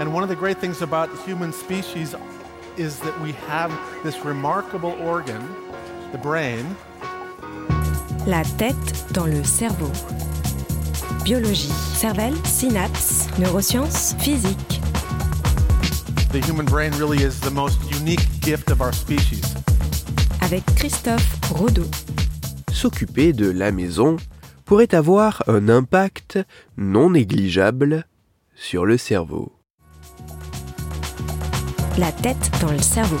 And one of the great things about the human species is that we have this remarkable organ, the brain. La tête dans le cerveau. Biologie, cervelle, synapses, neurosciences, physique. The human brain really is the most unique gift of our species. Avec Christophe Rodeau. S'occuper de la maison pourrait avoir un impact non négligeable sur le cerveau. La tête dans le cerveau.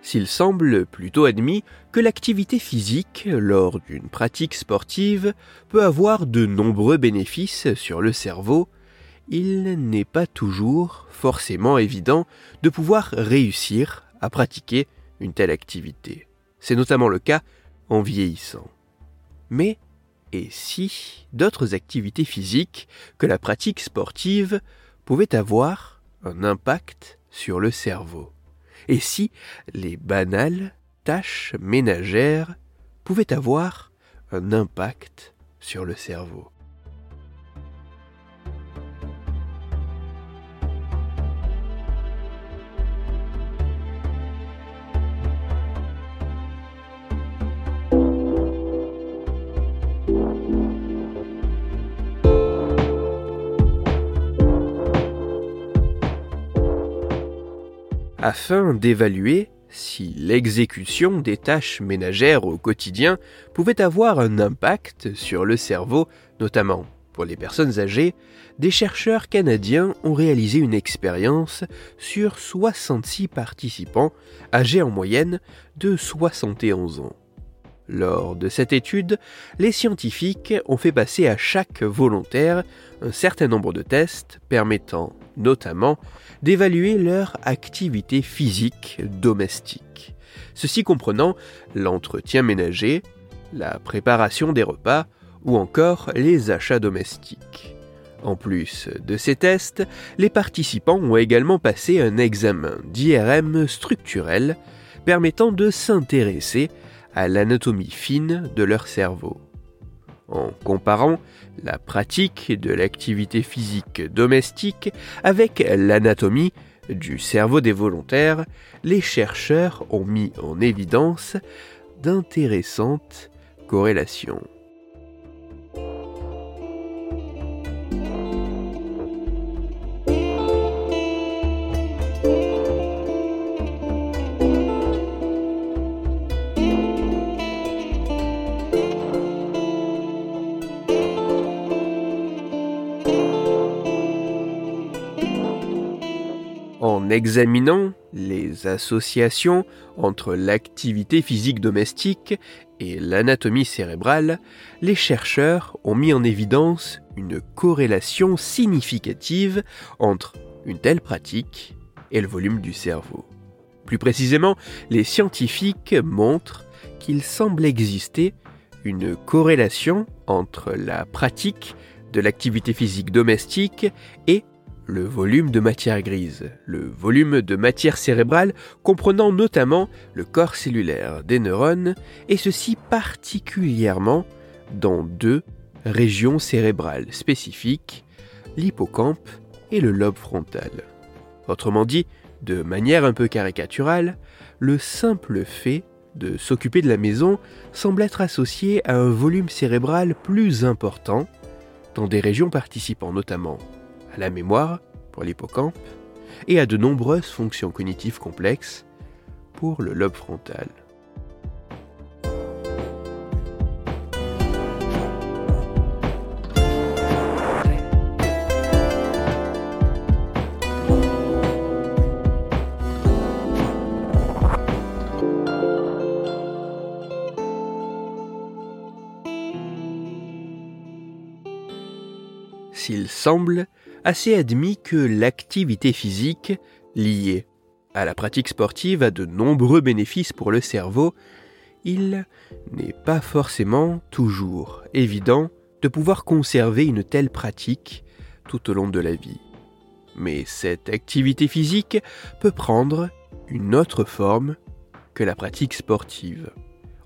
S'il semble plutôt admis que l'activité physique lors d'une pratique sportive peut avoir de nombreux bénéfices sur le cerveau, il n'est pas toujours forcément évident de pouvoir réussir à pratiquer une telle activité. C'est notamment le cas en vieillissant. Mais et si d'autres activités physiques que la pratique sportive pouvaient avoir un impact sur le cerveau? Et si les banales tâches ménagères pouvaient avoir un impact sur le cerveau? Afin d'évaluer si l'exécution des tâches ménagères au quotidien pouvait avoir un impact sur le cerveau, notamment pour les personnes âgées, des chercheurs canadiens ont réalisé une expérience sur 66 participants âgés en moyenne de 71 ans. Lors de cette étude, les scientifiques ont fait passer à chaque volontaire un certain nombre de tests permettant notamment d'évaluer leur activité physique domestique. Ceci comprenant l'entretien ménager, la préparation des repas ou encore les achats domestiques. En plus de ces tests, les participants ont également passé un examen d'IRM structurel permettant de s'intéresser à l'anatomie fine de leur cerveau. En comparant la pratique de l'activité physique domestique avec l'anatomie du cerveau des volontaires, les chercheurs ont mis en évidence d'intéressantes corrélations. En examinant les associations entre l'activité physique domestique et l'anatomie cérébrale, les chercheurs ont mis en évidence une corrélation significative entre une telle pratique et le volume du cerveau. Plus précisément, les scientifiques montrent qu'il semble exister une corrélation entre la pratique de l'activité physique domestique et le volume de matière grise, le volume de matière cérébrale comprenant notamment le corps cellulaire des neurones, et ceci particulièrement dans deux régions cérébrales spécifiques, l'hippocampe et le lobe frontal. Autrement dit, de manière un peu caricaturale, le simple fait de s'occuper de la maison semble être associé à un volume cérébral plus important dans des régions participant notamment à la mémoire pour l'hippocampe et à de nombreuses fonctions cognitives complexes pour le lobe frontal. S'il semble assez admis que l'activité physique, liée à la pratique sportive, a de nombreux bénéfices pour le cerveau, il n'est pas forcément toujours évident de pouvoir conserver une telle pratique tout au long de la vie. Mais cette activité physique peut prendre une autre forme que la pratique sportive.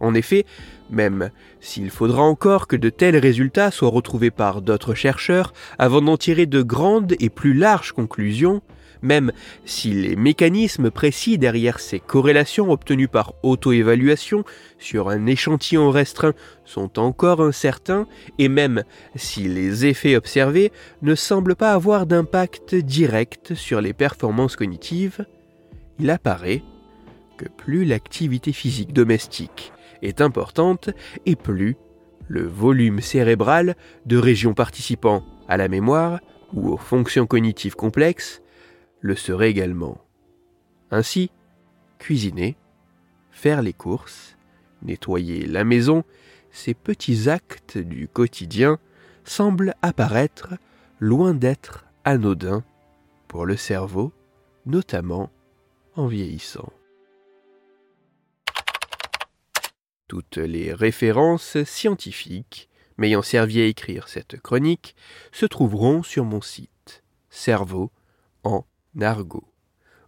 En effet, même s'il faudra encore que de tels résultats soient retrouvés par d'autres chercheurs avant d'en tirer de grandes et plus larges conclusions, même si les mécanismes précis derrière ces corrélations obtenues par auto-évaluation sur un échantillon restreint sont encore incertains, et même si les effets observés ne semblent pas avoir d'impact direct sur les performances cognitives, il apparaît que plus l'activité physique domestique est importante et plus le volume cérébral de régions participant à la mémoire ou aux fonctions cognitives complexes le serait également. Ainsi, cuisiner, faire les courses, nettoyer la maison, ces petits actes du quotidien semblent apparaître loin d'être anodins pour le cerveau, notamment en vieillissant. Toutes les références scientifiques m'ayant servi à écrire cette chronique se trouveront sur mon site Cerveau en argot.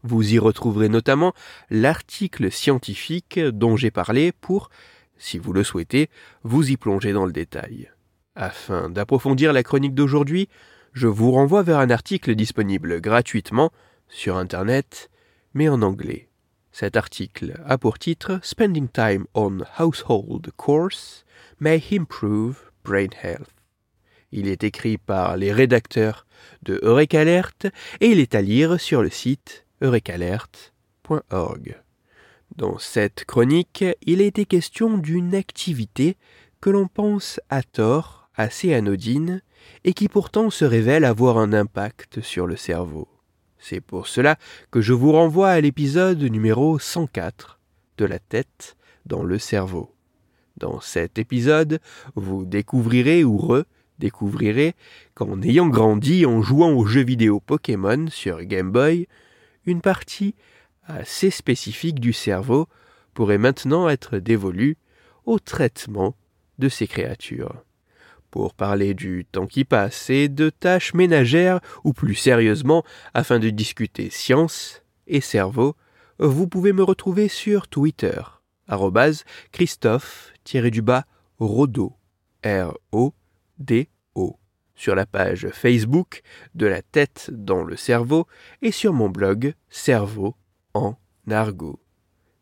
Vous y retrouverez notamment l'article scientifique dont j'ai parlé pour, si vous le souhaitez, vous y plonger dans le détail. Afin d'approfondir la chronique d'aujourd'hui, je vous renvoie vers un article disponible gratuitement sur Internet, mais en anglais. Cet article a pour titre Spending Time on Household Course May Improve Brain Health. Il est écrit par les rédacteurs de Eureka Alert et il est à lire sur le site eurekalert.org. Dans cette chronique, il a été question d'une activité que l'on pense à tort assez anodine et qui pourtant se révèle avoir un impact sur le cerveau. C'est pour cela que je vous renvoie à l'épisode numéro 104 de la tête dans le cerveau. Dans cet épisode, vous découvrirez ou redécouvrirez qu'en ayant grandi en jouant aux jeux vidéo Pokémon sur Game Boy, une partie assez spécifique du cerveau pourrait maintenant être dévolue au traitement de ces créatures pour parler du temps qui passe et de tâches ménagères ou plus sérieusement afin de discuter science et cerveau, vous pouvez me retrouver sur Twitter, Christophe-Rodo, R-O-D-O, sur la page Facebook de la tête dans le cerveau et sur mon blog Cerveau en argot.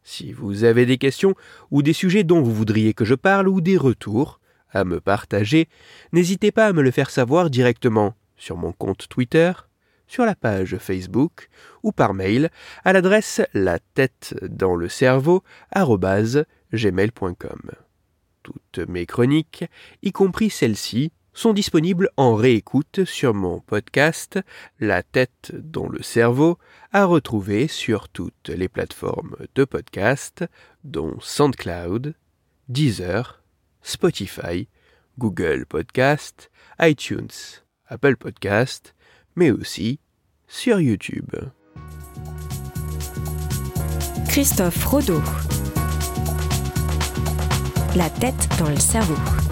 Si vous avez des questions ou des sujets dont vous voudriez que je parle ou des retours, à me partager, n'hésitez pas à me le faire savoir directement sur mon compte Twitter, sur la page Facebook ou par mail à l'adresse la tête dans le cerveau gmail.com. Toutes mes chroniques, y compris celles-ci, sont disponibles en réécoute sur mon podcast La tête dans le cerveau, à retrouver sur toutes les plateformes de podcast, dont SoundCloud, Deezer, Spotify, Google Podcast, iTunes, Apple Podcast, mais aussi sur YouTube. Christophe Rodeau. La tête dans le cerveau.